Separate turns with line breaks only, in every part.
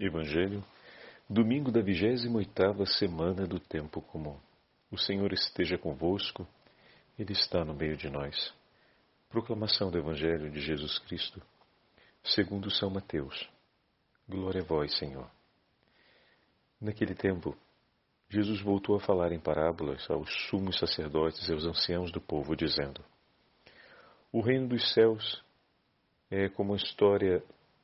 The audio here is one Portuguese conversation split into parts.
Evangelho, domingo da vigésima oitava semana do tempo comum. O Senhor esteja convosco, Ele está no meio de nós. Proclamação do Evangelho de Jesus Cristo, segundo São Mateus. Glória a vós, Senhor. Naquele tempo, Jesus voltou a falar em parábolas aos sumos sacerdotes e aos anciãos do povo, dizendo: O reino dos céus é como a história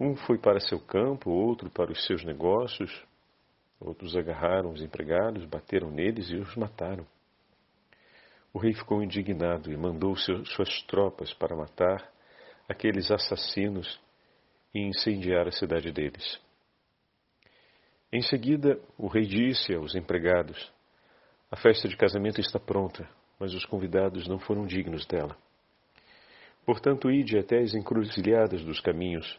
Um foi para seu campo, outro para os seus negócios. Outros agarraram os empregados, bateram neles e os mataram. O rei ficou indignado e mandou suas tropas para matar aqueles assassinos e incendiar a cidade deles. Em seguida, o rei disse aos empregados: A festa de casamento está pronta, mas os convidados não foram dignos dela. Portanto, ide até as encruzilhadas dos caminhos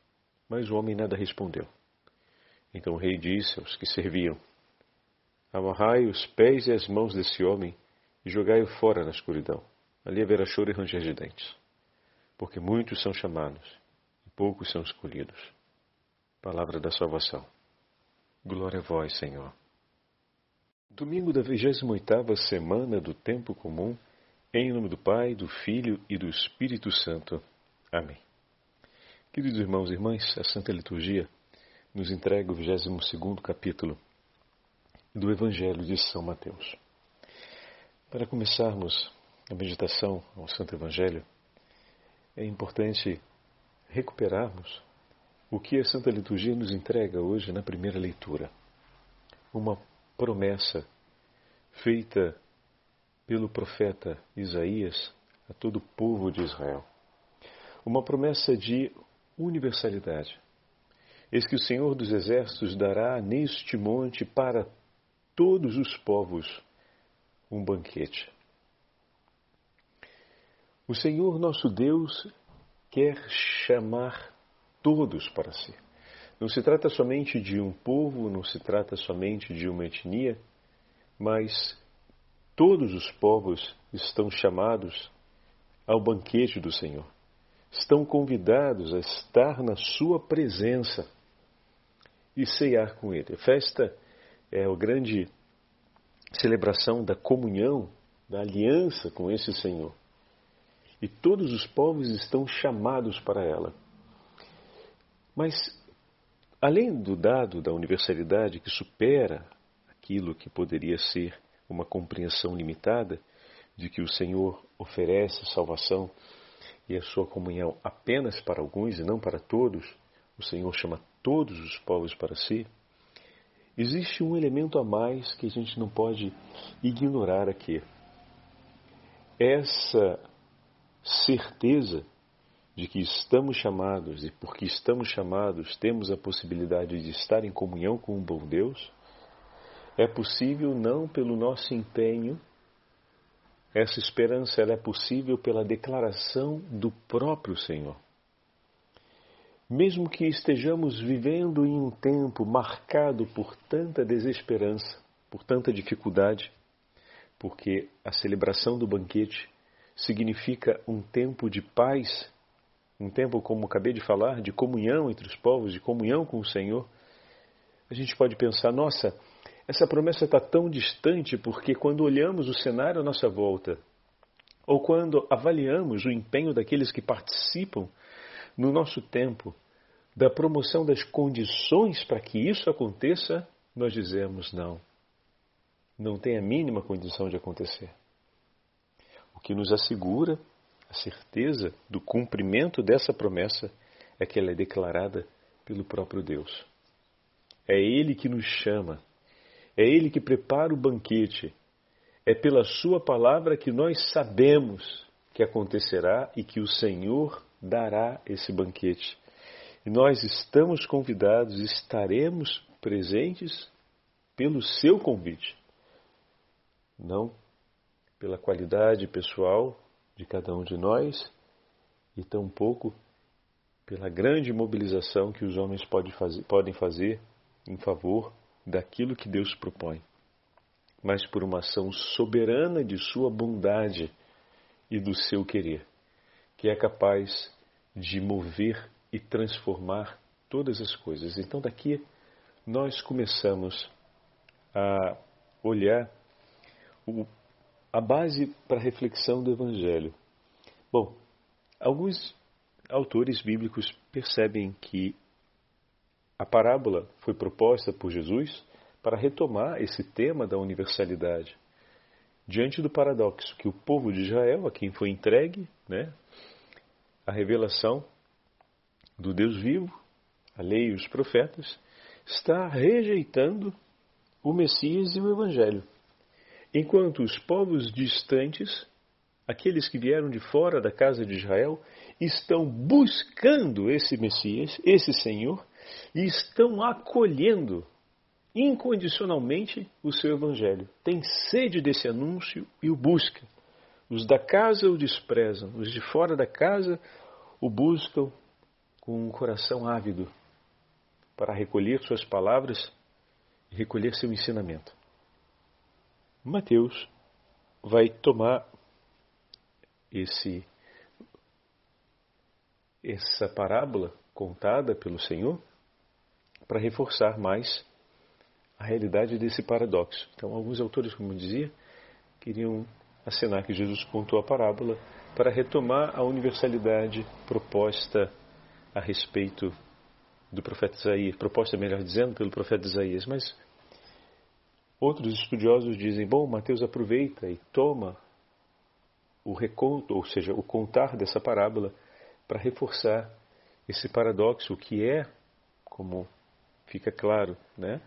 Mas o homem nada respondeu. Então o rei disse aos que serviam: Amarrai os pés e as mãos desse homem e jogai-o fora na escuridão. Ali haverá choro e ranger de dentes. Porque muitos são chamados e poucos são escolhidos. Palavra da salvação. Glória a vós, Senhor. Domingo da 28ª semana do tempo comum, em nome do Pai, do Filho e do Espírito Santo. Amém. Queridos irmãos e irmãs, a Santa Liturgia nos entrega o 22 capítulo do Evangelho de São Mateus. Para começarmos a meditação ao Santo Evangelho, é importante recuperarmos o que a Santa Liturgia nos entrega hoje na primeira leitura. Uma promessa feita pelo profeta Isaías a todo o povo de Israel. Uma promessa de universalidade. Eis que o Senhor dos Exércitos dará neste monte para todos os povos um banquete. O Senhor nosso Deus quer chamar todos para si. Não se trata somente de um povo, não se trata somente de uma etnia, mas todos os povos estão chamados ao banquete do Senhor estão convidados a estar na sua presença e ceiar com ele. A festa é a grande celebração da comunhão, da aliança com esse Senhor. E todos os povos estão chamados para ela. Mas, além do dado da universalidade que supera aquilo que poderia ser uma compreensão limitada de que o Senhor oferece salvação e a sua comunhão apenas para alguns e não para todos, o Senhor chama todos os povos para si, existe um elemento a mais que a gente não pode ignorar aqui. Essa certeza de que estamos chamados e porque estamos chamados temos a possibilidade de estar em comunhão com um bom Deus, é possível não pelo nosso empenho essa esperança é possível pela declaração do próprio Senhor. Mesmo que estejamos vivendo em um tempo marcado por tanta desesperança, por tanta dificuldade, porque a celebração do banquete significa um tempo de paz, um tempo, como acabei de falar, de comunhão entre os povos, de comunhão com o Senhor, a gente pode pensar: nossa, essa promessa está tão distante porque quando olhamos o cenário à nossa volta, ou quando avaliamos o empenho daqueles que participam no nosso tempo da promoção das condições para que isso aconteça, nós dizemos não. não tem a mínima condição de acontecer. O que nos assegura a certeza do cumprimento dessa promessa é que ela é declarada pelo próprio Deus. É Ele que nos chama, é Ele que prepara o banquete, é pela Sua palavra que nós sabemos que acontecerá e que o Senhor dará esse banquete. E nós estamos convidados, estaremos presentes pelo seu convite, não pela qualidade pessoal de cada um de nós e tampouco pela grande mobilização que os homens pode fazer, podem fazer em favor daquilo que Deus propõe, mas por uma ação soberana de Sua bondade e do seu querer, que é capaz de mover e transformar todas as coisas. Então, daqui nós começamos a olhar o, a base para a reflexão do Evangelho. Bom, alguns autores bíblicos percebem que a parábola foi proposta por Jesus para retomar esse tema da universalidade. Diante do paradoxo que o povo de Israel, a quem foi entregue né, a revelação do Deus vivo, a lei e os profetas, está rejeitando o Messias e o Evangelho. Enquanto os povos distantes, aqueles que vieram de fora da casa de Israel, estão buscando esse Messias, esse Senhor, e estão acolhendo incondicionalmente o seu Evangelho. Tem sede desse anúncio e o busca. Os da casa o desprezam, os de fora da casa o buscam com um coração ávido para recolher suas palavras e recolher seu ensinamento. Mateus vai tomar esse essa parábola contada pelo Senhor para reforçar mais a realidade desse paradoxo. Então, alguns autores, como eu dizia, queriam acenar que Jesus contou a parábola para retomar a universalidade proposta a respeito do profeta Isaías, proposta, melhor dizendo, pelo profeta Isaías. Mas outros estudiosos dizem: bom, Mateus aproveita e toma o reconto, ou seja, o contar dessa parábola, para reforçar esse paradoxo que é, como fica claro, né?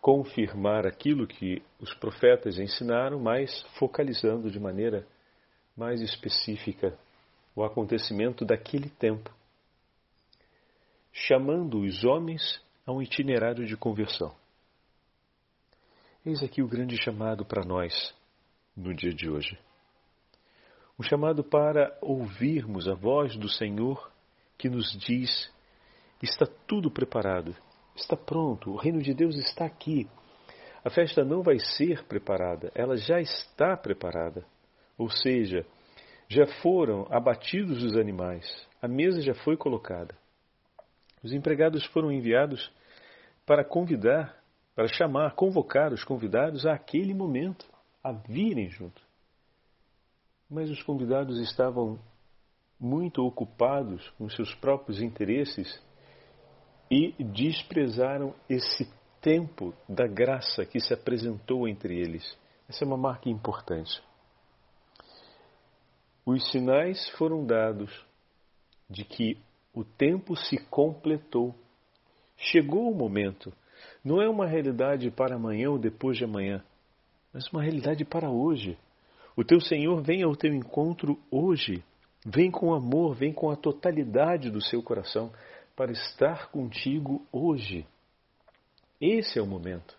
confirmar aquilo que os profetas ensinaram, mas focalizando de maneira mais específica o acontecimento daquele tempo, chamando os homens a um itinerário de conversão. Eis aqui o grande chamado para nós no dia de hoje. Um chamado para ouvirmos a voz do Senhor que nos diz: está tudo preparado, está pronto, o reino de Deus está aqui. A festa não vai ser preparada, ela já está preparada. Ou seja, já foram abatidos os animais, a mesa já foi colocada. Os empregados foram enviados para convidar, para chamar, convocar os convidados àquele momento, a virem junto. Mas os convidados estavam muito ocupados com seus próprios interesses e desprezaram esse tempo da graça que se apresentou entre eles. Essa é uma marca importante. Os sinais foram dados de que o tempo se completou. Chegou o momento. Não é uma realidade para amanhã ou depois de amanhã, mas uma realidade para hoje. O teu Senhor vem ao teu encontro hoje. Vem com amor, vem com a totalidade do seu coração para estar contigo hoje. Esse é o momento.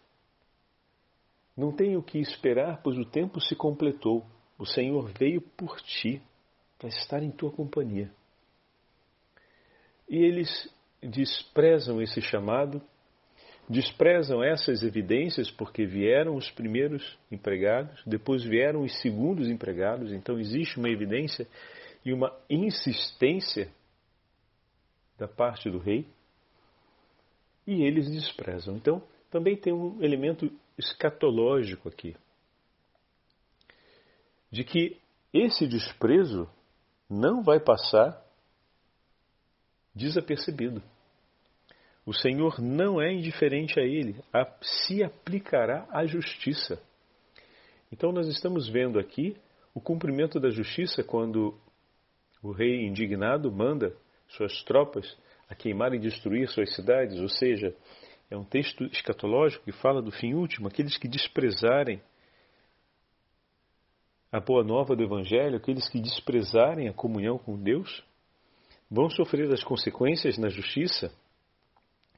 Não tenho que esperar, pois o tempo se completou. O Senhor veio por ti para estar em tua companhia. E eles desprezam esse chamado, desprezam essas evidências porque vieram os primeiros empregados, depois vieram os segundos empregados, então existe uma evidência e uma insistência da parte do rei e eles desprezam. Então, também tem um elemento escatológico aqui, de que esse desprezo não vai passar desapercebido. O Senhor não é indiferente a ele, a, se aplicará a justiça. Então nós estamos vendo aqui o cumprimento da justiça quando o rei indignado manda suas tropas a queimar e destruir suas cidades, ou seja, é um texto escatológico que fala do fim último, aqueles que desprezarem a boa nova do Evangelho, aqueles que desprezarem a comunhão com Deus, vão sofrer as consequências na justiça,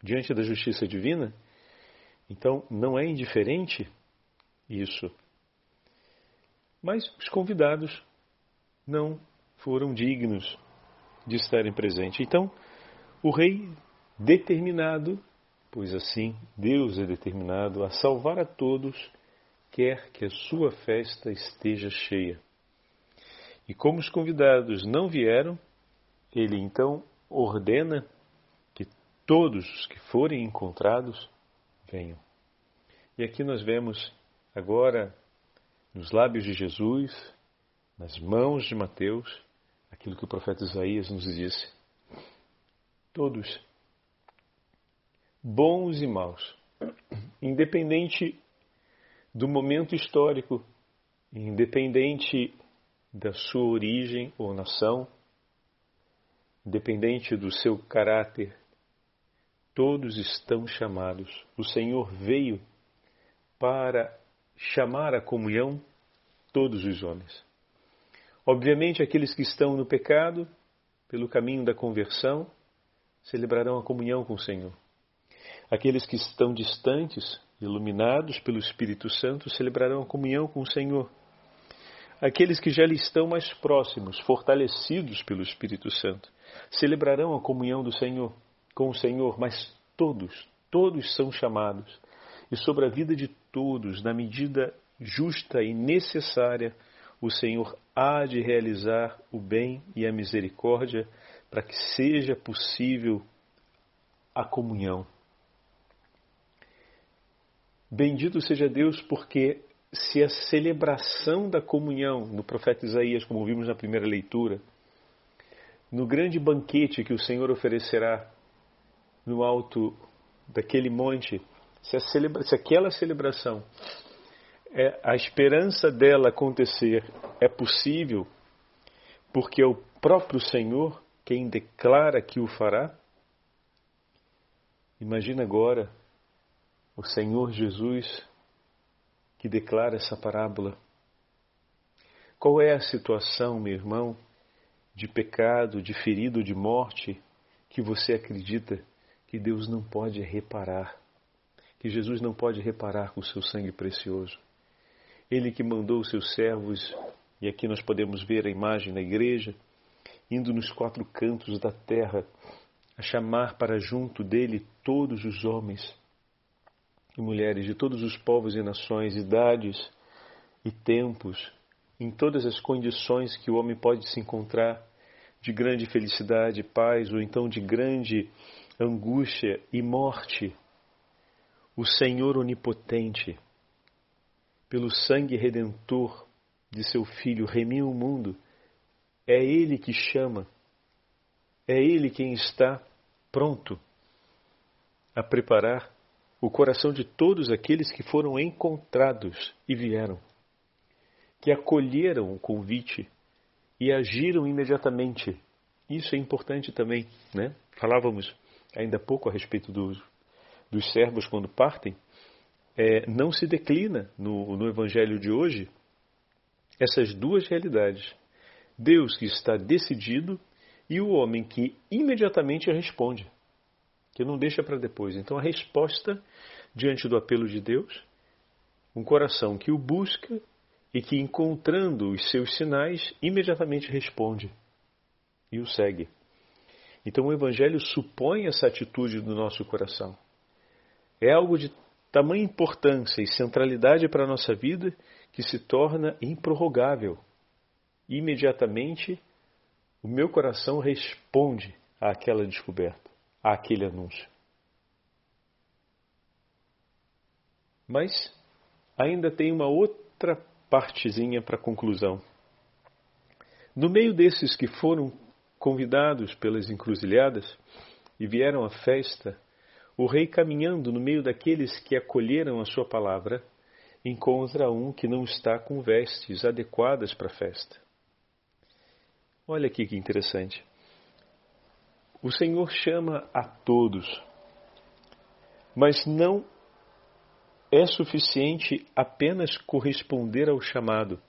diante da justiça divina. Então, não é indiferente isso. Mas os convidados não foram dignos de estarem presentes. Então, o rei, determinado, pois assim Deus é determinado a salvar a todos, quer que a sua festa esteja cheia. E como os convidados não vieram, ele então ordena que todos os que forem encontrados venham. E aqui nós vemos agora nos lábios de Jesus, nas mãos de Mateus, aquilo que o profeta Isaías nos disse. Todos, bons e maus, independente do momento histórico, independente da sua origem ou nação, independente do seu caráter, todos estão chamados. O Senhor veio para chamar a comunhão todos os homens. Obviamente, aqueles que estão no pecado, pelo caminho da conversão, celebrarão a comunhão com o Senhor. Aqueles que estão distantes, iluminados pelo Espírito Santo, celebrarão a comunhão com o Senhor. Aqueles que já lhe estão mais próximos, fortalecidos pelo Espírito Santo, celebrarão a comunhão do Senhor, com o Senhor, mas todos, todos são chamados. E sobre a vida de todos, na medida justa e necessária, o Senhor há de realizar o bem e a misericórdia para que seja possível a comunhão. Bendito seja Deus, porque se a celebração da comunhão, no profeta Isaías, como vimos na primeira leitura, no grande banquete que o Senhor oferecerá no alto daquele monte, se, celebra, se aquela celebração, é, a esperança dela acontecer é possível porque é o próprio Senhor quem declara que o fará, imagina agora o Senhor Jesus que declara essa parábola. Qual é a situação, meu irmão, de pecado, de ferido, de morte, que você acredita que Deus não pode reparar, que Jesus não pode reparar com o seu sangue precioso? Ele que mandou os seus servos, e aqui nós podemos ver a imagem da igreja, indo nos quatro cantos da terra, a chamar para junto dele todos os homens e mulheres de todos os povos e nações, idades e tempos, em todas as condições que o homem pode se encontrar, de grande felicidade, paz, ou então de grande angústia e morte. O Senhor Onipotente, pelo sangue redentor de seu Filho, remiu o mundo. É Ele que chama, é Ele quem está pronto a preparar o coração de todos aqueles que foram encontrados e vieram, que acolheram o convite e agiram imediatamente. Isso é importante também, né? Falávamos ainda há pouco a respeito dos, dos servos quando partem. É, não se declina no, no Evangelho de hoje essas duas realidades. Deus que está decidido e o homem que imediatamente responde que não deixa para depois. Então a resposta diante do apelo de Deus, um coração que o busca e que encontrando os seus sinais imediatamente responde e o segue. Então o evangelho supõe essa atitude do nosso coração. É algo de tamanha importância e centralidade para a nossa vida que se torna improrrogável. Imediatamente o meu coração responde àquela descoberta àquele anúncio. Mas ainda tem uma outra partezinha para conclusão. No meio desses que foram convidados pelas encruzilhadas e vieram à festa, o rei caminhando no meio daqueles que acolheram a sua palavra, encontra um que não está com vestes adequadas para a festa. Olha aqui que interessante. O Senhor chama a todos, mas não é suficiente apenas corresponder ao chamado.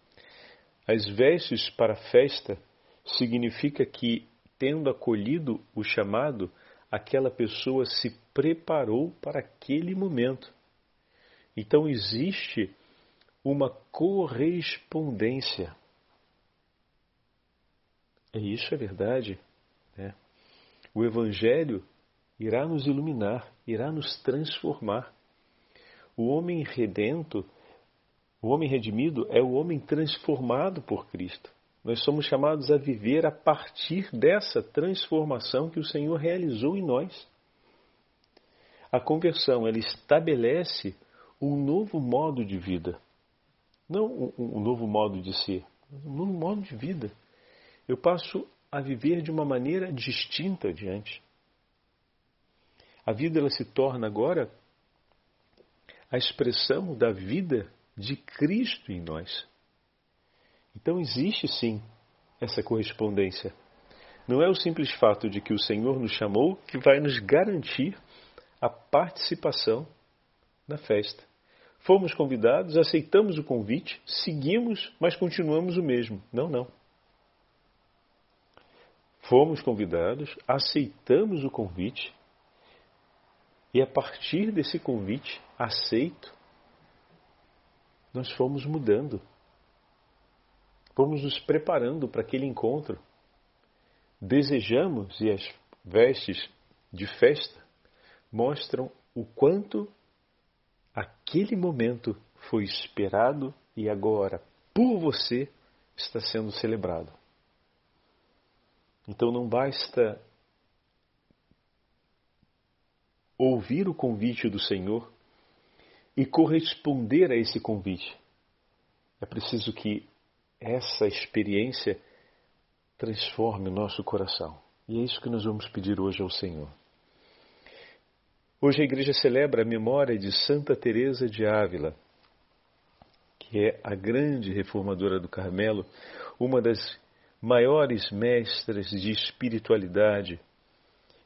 As vestes para a festa significa que, tendo acolhido o chamado, aquela pessoa se preparou para aquele momento. Então existe uma correspondência. E isso é verdade. Né? O Evangelho irá nos iluminar, irá nos transformar. O homem redento, o homem redimido é o homem transformado por Cristo. Nós somos chamados a viver a partir dessa transformação que o Senhor realizou em nós. A conversão, ela estabelece um novo modo de vida. Não um, novo modo de ser, um novo modo de vida. Eu passo a viver de uma maneira distinta diante. A vida ela se torna agora a expressão da vida de Cristo em nós. Então existe sim essa correspondência. Não é o simples fato de que o Senhor nos chamou que vai nos garantir a participação na festa. Fomos convidados, aceitamos o convite, seguimos, mas continuamos o mesmo. Não, não. Fomos convidados, aceitamos o convite e a partir desse convite aceito, nós fomos mudando. Fomos nos preparando para aquele encontro. Desejamos e as vestes de festa mostram o quanto aquele momento foi esperado e agora, por você, está sendo celebrado. Então não basta ouvir o convite do Senhor e corresponder a esse convite. É preciso que essa experiência transforme o nosso coração. E é isso que nós vamos pedir hoje ao Senhor. Hoje a igreja celebra a memória de Santa Teresa de Ávila, que é a grande reformadora do Carmelo, uma das maiores mestras de espiritualidade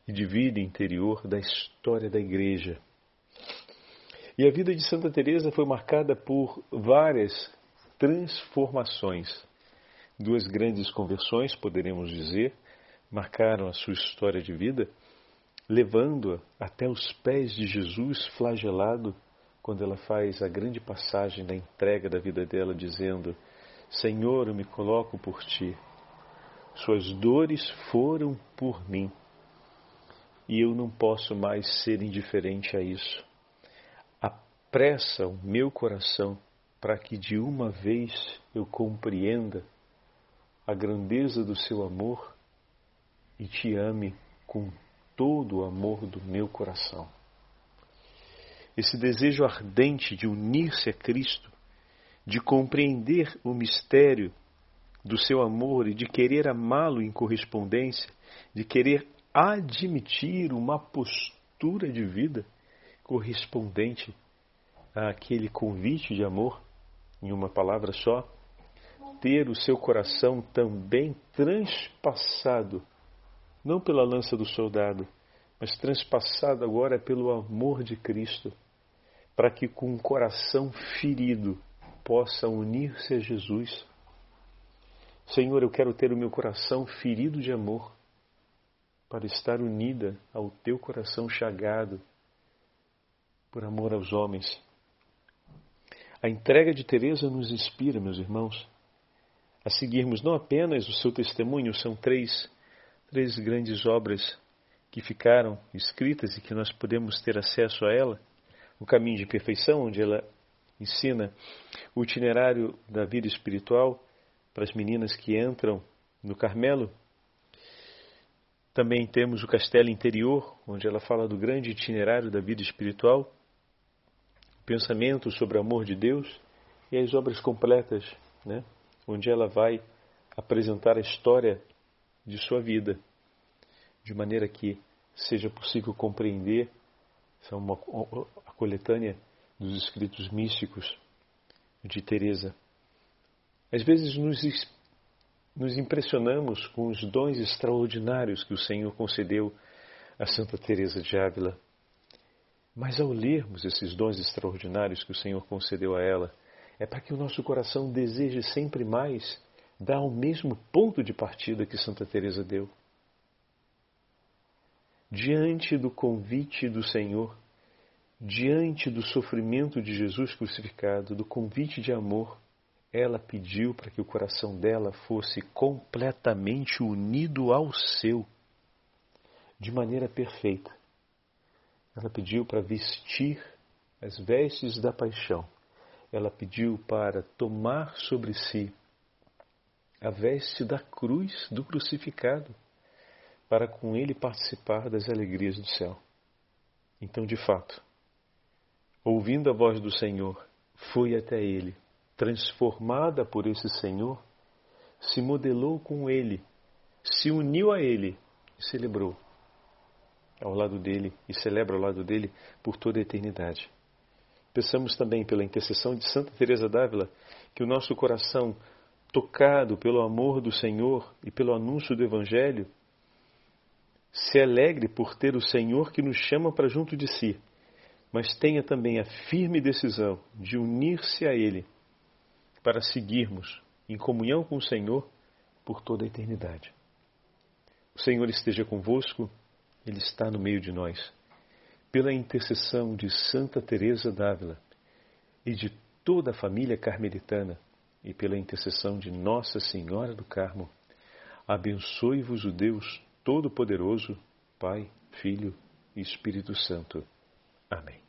e de vida interior da história da igreja. E a vida de Santa Teresa foi marcada por várias transformações. Duas grandes conversões, poderemos dizer, marcaram a sua história de vida, levando-a até os pés de Jesus flagelado, quando ela faz a grande passagem da entrega da vida dela, dizendo: Senhor, eu me coloco por ti. Suas dores foram por mim. E eu não posso mais ser indiferente a isso. Apressa o meu coração para que de uma vez eu compreenda a grandeza do seu amor e te ame com todo o amor do meu coração. Esse desejo ardente de unir-se a Cristo, de compreender o mistério do seu amor e de querer amá-lo em correspondência, de querer admitir uma postura de vida correspondente àquele convite de amor, em uma palavra só, ter o seu coração também transpassado, não pela lança do soldado, mas transpassado agora pelo amor de Cristo, para que com um coração ferido possa unir-se a Jesus. Senhor, eu quero ter o meu coração ferido de amor, para estar unida ao teu coração chagado por amor aos homens. A entrega de Teresa nos inspira, meus irmãos, a seguirmos não apenas o seu testemunho, são três, três grandes obras que ficaram escritas e que nós podemos ter acesso a ela. O caminho de perfeição, onde ela ensina o itinerário da vida espiritual para as meninas que entram no Carmelo. Também temos o Castelo Interior, onde ela fala do grande itinerário da vida espiritual pensamento sobre o amor de Deus e as obras completas, né? onde ela vai apresentar a história de sua vida, de maneira que seja possível compreender são uma, a coletânea dos escritos místicos de Teresa. Às vezes nos, nos impressionamos com os dons extraordinários que o Senhor concedeu a Santa Teresa de Ávila. Mas ao lermos esses dons extraordinários que o Senhor concedeu a ela, é para que o nosso coração deseje sempre mais dar ao mesmo ponto de partida que Santa Teresa deu. Diante do convite do Senhor, diante do sofrimento de Jesus crucificado, do convite de amor, ela pediu para que o coração dela fosse completamente unido ao seu, de maneira perfeita. Ela pediu para vestir as vestes da paixão. Ela pediu para tomar sobre si a veste da cruz do crucificado, para com ele participar das alegrias do céu. Então, de fato, ouvindo a voz do Senhor, foi até ele, transformada por esse Senhor, se modelou com ele, se uniu a ele e celebrou ao lado dele e celebra ao lado dele por toda a eternidade. Peçamos também pela intercessão de Santa Teresa d'Ávila que o nosso coração, tocado pelo amor do Senhor e pelo anúncio do evangelho, se alegre por ter o Senhor que nos chama para junto de si, mas tenha também a firme decisão de unir-se a ele para seguirmos em comunhão com o Senhor por toda a eternidade. O Senhor esteja convosco ele está no meio de nós. Pela intercessão de Santa Teresa d'Ávila e de toda a família carmelitana e pela intercessão de Nossa Senhora do Carmo, abençoe-vos o Deus Todo-Poderoso, Pai, Filho e Espírito Santo. Amém.